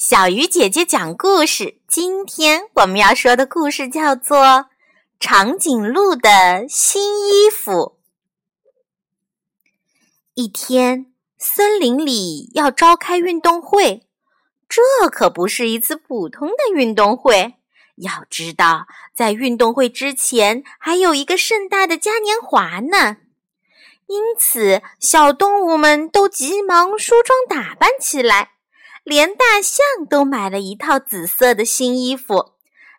小鱼姐姐讲故事。今天我们要说的故事叫做《长颈鹿的新衣服》。一天，森林里要召开运动会，这可不是一次普通的运动会。要知道，在运动会之前，还有一个盛大的嘉年华呢。因此，小动物们都急忙梳妆打扮起来，连大象都买了一套紫色的新衣服，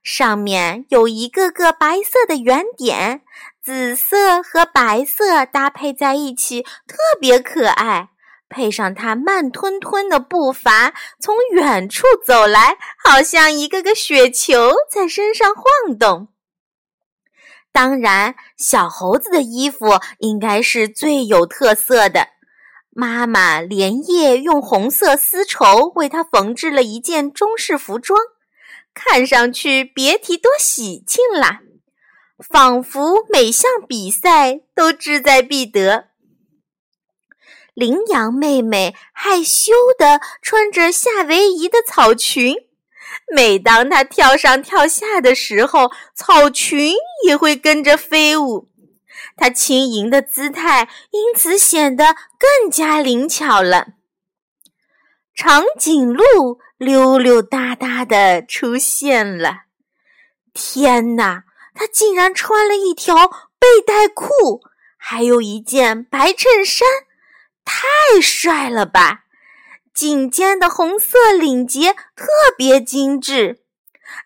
上面有一个个白色的圆点，紫色和白色搭配在一起，特别可爱。配上它慢吞吞的步伐，从远处走来，好像一个个雪球在身上晃动。当然，小猴子的衣服应该是最有特色的。妈妈连夜用红色丝绸为她缝制了一件中式服装，看上去别提多喜庆啦，仿佛每项比赛都志在必得。羚羊妹妹害羞地穿着夏威夷的草裙。每当她跳上跳下的时候，草裙也会跟着飞舞。它轻盈的姿态因此显得更加灵巧了。长颈鹿溜溜达达地出现了。天哪，它竟然穿了一条背带裤，还有一件白衬衫，太帅了吧！颈间的红色领结特别精致，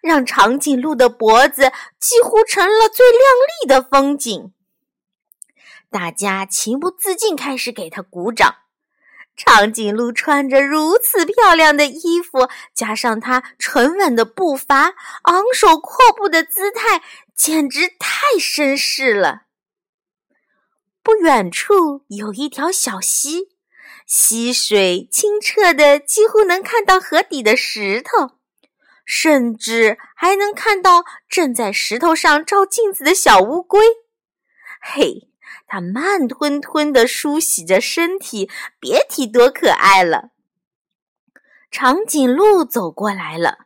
让长颈鹿的脖子几乎成了最亮丽的风景。大家情不自禁开始给他鼓掌。长颈鹿穿着如此漂亮的衣服，加上它沉稳的步伐、昂首阔步的姿态，简直太绅士了。不远处有一条小溪。溪水清澈的，几乎能看到河底的石头，甚至还能看到正在石头上照镜子的小乌龟。嘿，它慢吞吞地梳洗着身体，别提多可爱了。长颈鹿走过来了，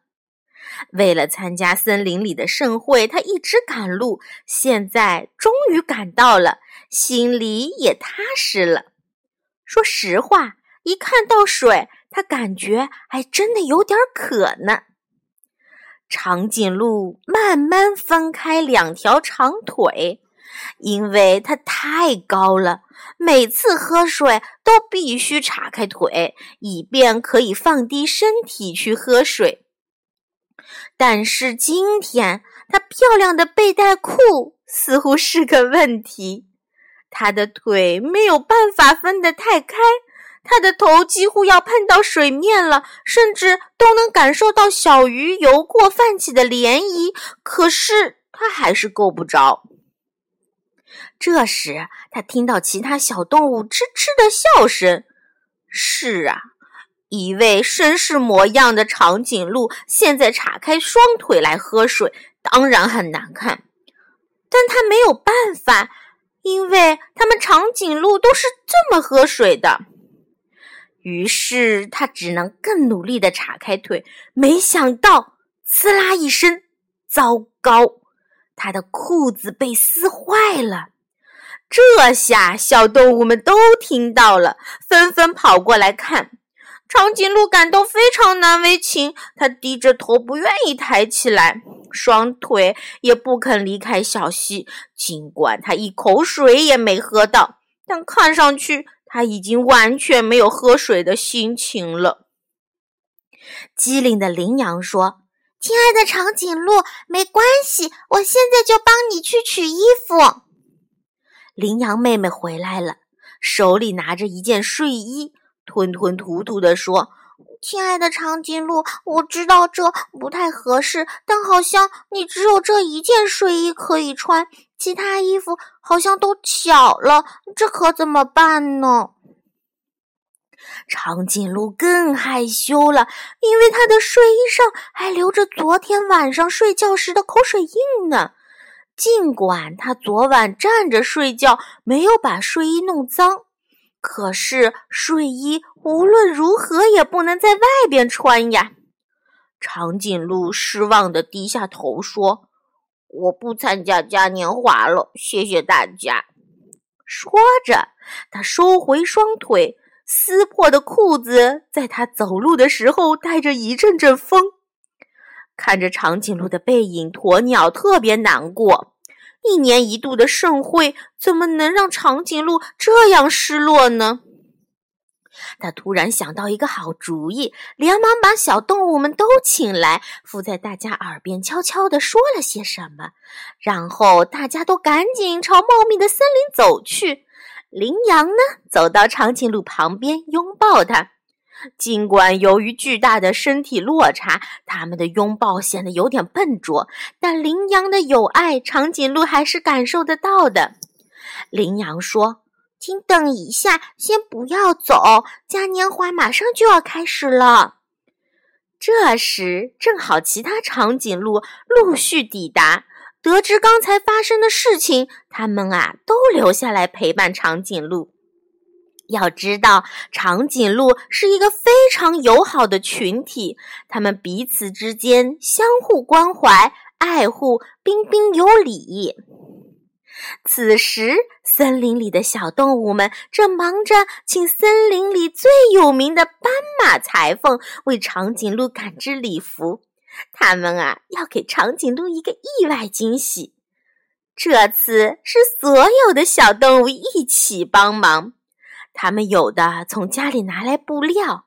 为了参加森林里的盛会，它一直赶路，现在终于赶到了，心里也踏实了。说实话，一看到水，他感觉还真的有点渴呢。长颈鹿慢慢分开两条长腿，因为它太高了，每次喝水都必须岔开腿，以便可以放低身体去喝水。但是今天，它漂亮的背带裤似乎是个问题。它的腿没有办法分得太开，他的头几乎要碰到水面了，甚至都能感受到小鱼游过泛起的涟漪。可是他还是够不着。这时，他听到其他小动物吱吱的笑声。是啊，一位绅士模样的长颈鹿现在岔开双腿来喝水，当然很难看，但他没有办法。因为他们长颈鹿都是这么喝水的，于是他只能更努力地岔开腿。没想到，呲啦一声，糟糕，他的裤子被撕坏了。这下小动物们都听到了，纷纷跑过来看。长颈鹿感到非常难为情，它低着头，不愿意抬起来，双腿也不肯离开小溪。尽管它一口水也没喝到，但看上去它已经完全没有喝水的心情了。机灵的羚羊说：“亲爱的长颈鹿，没关系，我现在就帮你去取衣服。”羚羊妹妹回来了，手里拿着一件睡衣。吞吞吐吐地说：“亲爱的长颈鹿，我知道这不太合适，但好像你只有这一件睡衣可以穿，其他衣服好像都巧了，这可怎么办呢？”长颈鹿更害羞了，因为它的睡衣上还留着昨天晚上睡觉时的口水印呢。尽管他昨晚站着睡觉，没有把睡衣弄脏。可是睡衣无论如何也不能在外边穿呀！长颈鹿失望地低下头说：“我不参加嘉年华了，谢谢大家。”说着，他收回双腿，撕破的裤子在他走路的时候带着一阵阵风。看着长颈鹿的背影，鸵鸟特别难过。一年一度的盛会怎么能让长颈鹿这样失落呢？他突然想到一个好主意，连忙把小动物们都请来，附在大家耳边悄悄地说了些什么，然后大家都赶紧朝茂密的森林走去。羚羊呢，走到长颈鹿旁边拥抱它。尽管由于巨大的身体落差，他们的拥抱显得有点笨拙，但羚羊的友爱，长颈鹿还是感受得到的。羚羊说。请等一下，先不要走，嘉年华马上就要开始了。这时，正好其他长颈鹿陆续抵达，得知刚才发生的事情，他们啊都留下来陪伴长颈鹿。要知道，长颈鹿是一个非常友好的群体，它们彼此之间相互关怀、爱护，彬彬有礼。此时，森林里的小动物们正忙着请森林里最有名的斑马裁缝为长颈鹿赶制礼服。他们啊，要给长颈鹿一个意外惊喜。这次是所有的小动物一起帮忙。他们有的从家里拿来布料，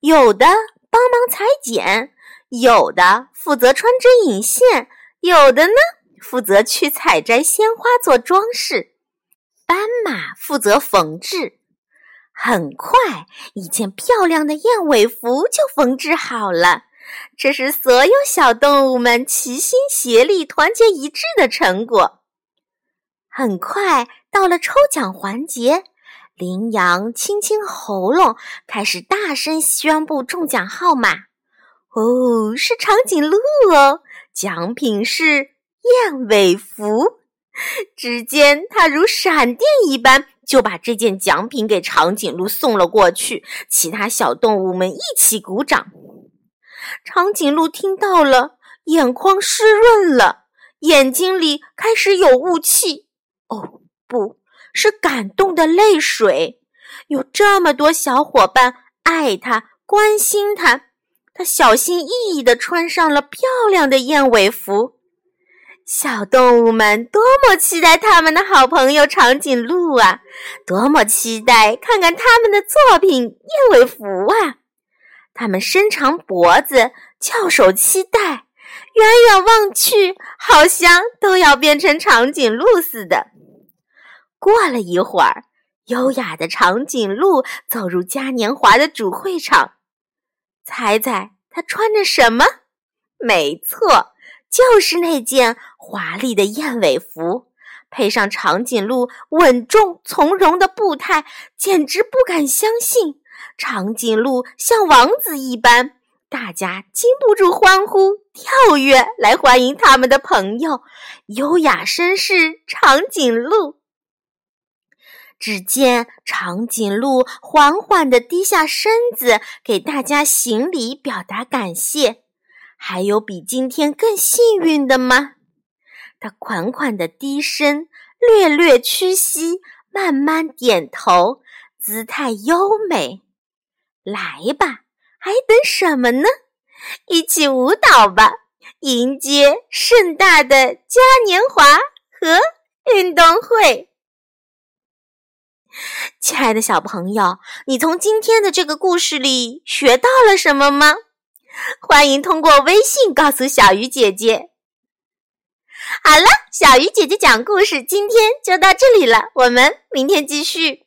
有的帮忙裁剪，有的负责穿针引线，有的呢。负责去采摘鲜花做装饰，斑马负责缝制。很快，一件漂亮的燕尾服就缝制好了。这是所有小动物们齐心协力、团结一致的成果。很快到了抽奖环节，羚羊清清喉咙，开始大声宣布中奖号码。哦，是长颈鹿哦！奖品是。燕尾服，只见他如闪电一般就把这件奖品给长颈鹿送了过去。其他小动物们一起鼓掌。长颈鹿听到了，眼眶湿润了，眼睛里开始有雾气。哦，不是感动的泪水。有这么多小伙伴爱他、关心他，他小心翼翼地穿上了漂亮的燕尾服。小动物们多么期待他们的好朋友长颈鹿啊！多么期待看看他们的作品燕尾服啊！他们伸长脖子，翘首期待，远远望去，好像都要变成长颈鹿似的。过了一会儿，优雅的长颈鹿走入嘉年华的主会场，猜猜他穿着什么？没错。就是那件华丽的燕尾服，配上长颈鹿稳重从容的步态，简直不敢相信，长颈鹿像王子一般，大家禁不住欢呼跳跃来欢迎他们的朋友——优雅绅士长颈鹿。只见长颈鹿缓缓地低下身子，给大家行礼，表达感谢。还有比今天更幸运的吗？他款款的低声，略略屈膝，慢慢点头，姿态优美。来吧，还等什么呢？一起舞蹈吧，迎接盛大的嘉年华和运动会。亲爱的小朋友，你从今天的这个故事里学到了什么吗？欢迎通过微信告诉小鱼姐姐。好了，小鱼姐姐讲故事今天就到这里了，我们明天继续。